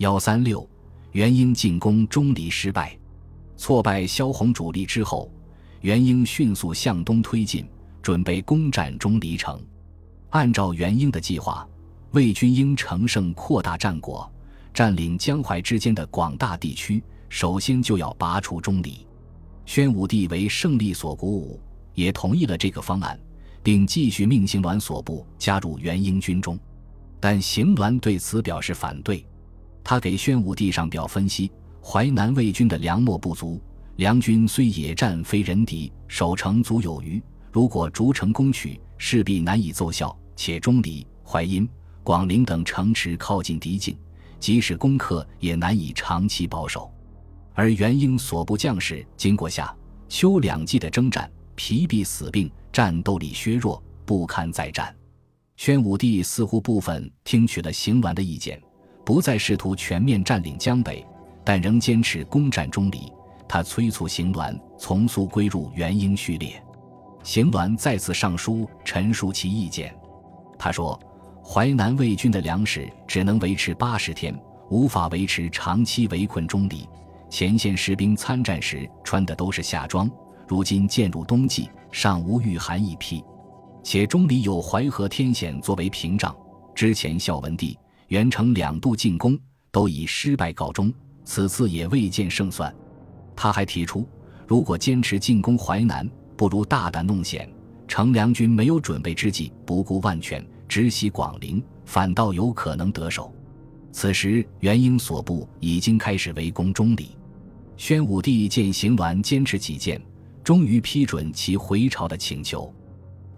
幺三六，元英进攻钟离失败，挫败萧红主力之后，元英迅速向东推进，准备攻占钟离城。按照元英的计划，魏军应乘胜扩大战果，占领江淮之间的广大地区。首先就要拔除钟离。宣武帝为胜利所鼓舞，也同意了这个方案，并继续命邢鸾所部加入元英军中。但邢鸾对此表示反对。他给宣武帝上表分析：淮南魏军的粮秣不足，梁军虽野战非人敌，守城足有余。如果逐城攻取，势必难以奏效。且钟离、淮阴、广陵等城池靠近敌境，即使攻克，也难以长期保守。而元英所部将士经过夏秋两季的征战，疲弊死病，战斗力削弱，不堪再战。宣武帝似乎部分听取了邢鸾的意见，不再试图全面占领江北，但仍坚持攻占钟离。他催促邢鸾从速归入元英序列。邢鸾再次上书陈述其意见。他说：“淮南魏军的粮食只能维持八十天，无法维持长期围困钟离。”前线士兵参战时穿的都是夏装，如今渐入冬季，尚无御寒一匹。且钟离有淮河天险作为屏障，之前孝文帝、元成两度进攻都以失败告终，此次也未见胜算。他还提出，如果坚持进攻淮南，不如大胆弄险，乘梁军没有准备之际，不顾万全，直袭广陵，反倒有可能得手。此时元英所部已经开始围攻钟离。宣武帝见邢鸾坚持己见，终于批准其回朝的请求。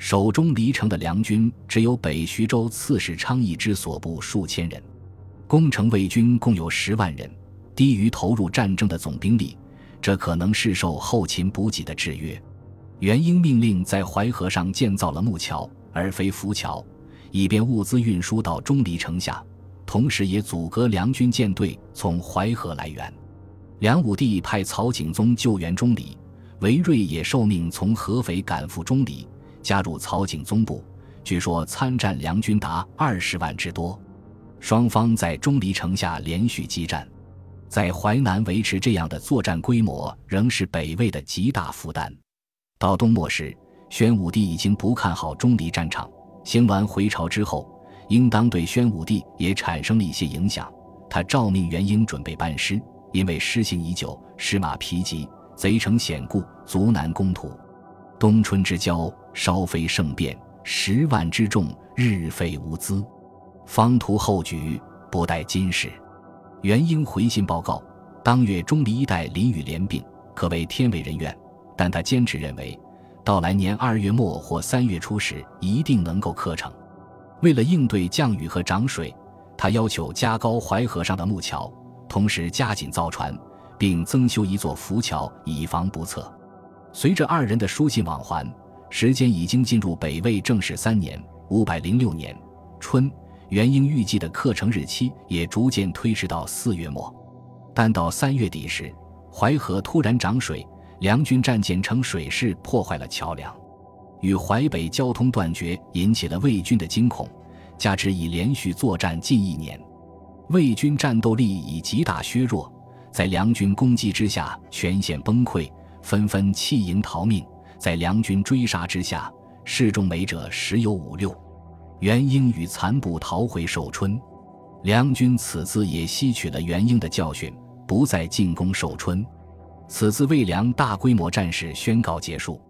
守中离城的梁军只有北徐州刺史昌邑之所部数千人，攻城魏军共有十万人，低于投入战争的总兵力，这可能是受后勤补给的制约。元英命令在淮河上建造了木桥，而非浮桥，以便物资运输到钟离城下，同时也阻隔梁军舰队从淮河来援。梁武帝派曹景宗救援钟离，韦睿也受命从合肥赶赴钟离，加入曹景宗部。据说参战梁军达二十万之多。双方在钟离城下连续激战，在淮南维持这样的作战规模，仍是北魏的极大负担。到东末时，宣武帝已经不看好钟离战场。行完回朝之后，应当对宣武帝也产生了一些影响。他诏命元英准备班师。因为施行已久，士马疲极，贼城险固，足难攻土。冬春之交，稍非盛变，十万之众，日费无资。方图后举，不待今时。元英回信报告，当月钟离一带淋雨连病，可谓天为人愿。但他坚持认为，到来年二月末或三月初时，一定能够克成。为了应对降雨和涨水，他要求加高淮河上的木桥。同时加紧造船，并增修一座浮桥，以防不测。随着二人的书信往还，时间已经进入北魏正始三年（五百零六年）春。元英预计的课程日期也逐渐推迟到四月末。但到三月底时，淮河突然涨水，梁军战舰乘水势破坏了桥梁，与淮北交通断绝，引起了魏军的惊恐。加之已连续作战近一年。魏军战斗力已极大削弱，在梁军攻击之下，全线崩溃，纷纷弃营逃命。在梁军追杀之下，失众美者十有五六。元英与残部逃回寿春，梁军此次也吸取了元英的教训，不再进攻寿春。此次魏梁大规模战事宣告结束。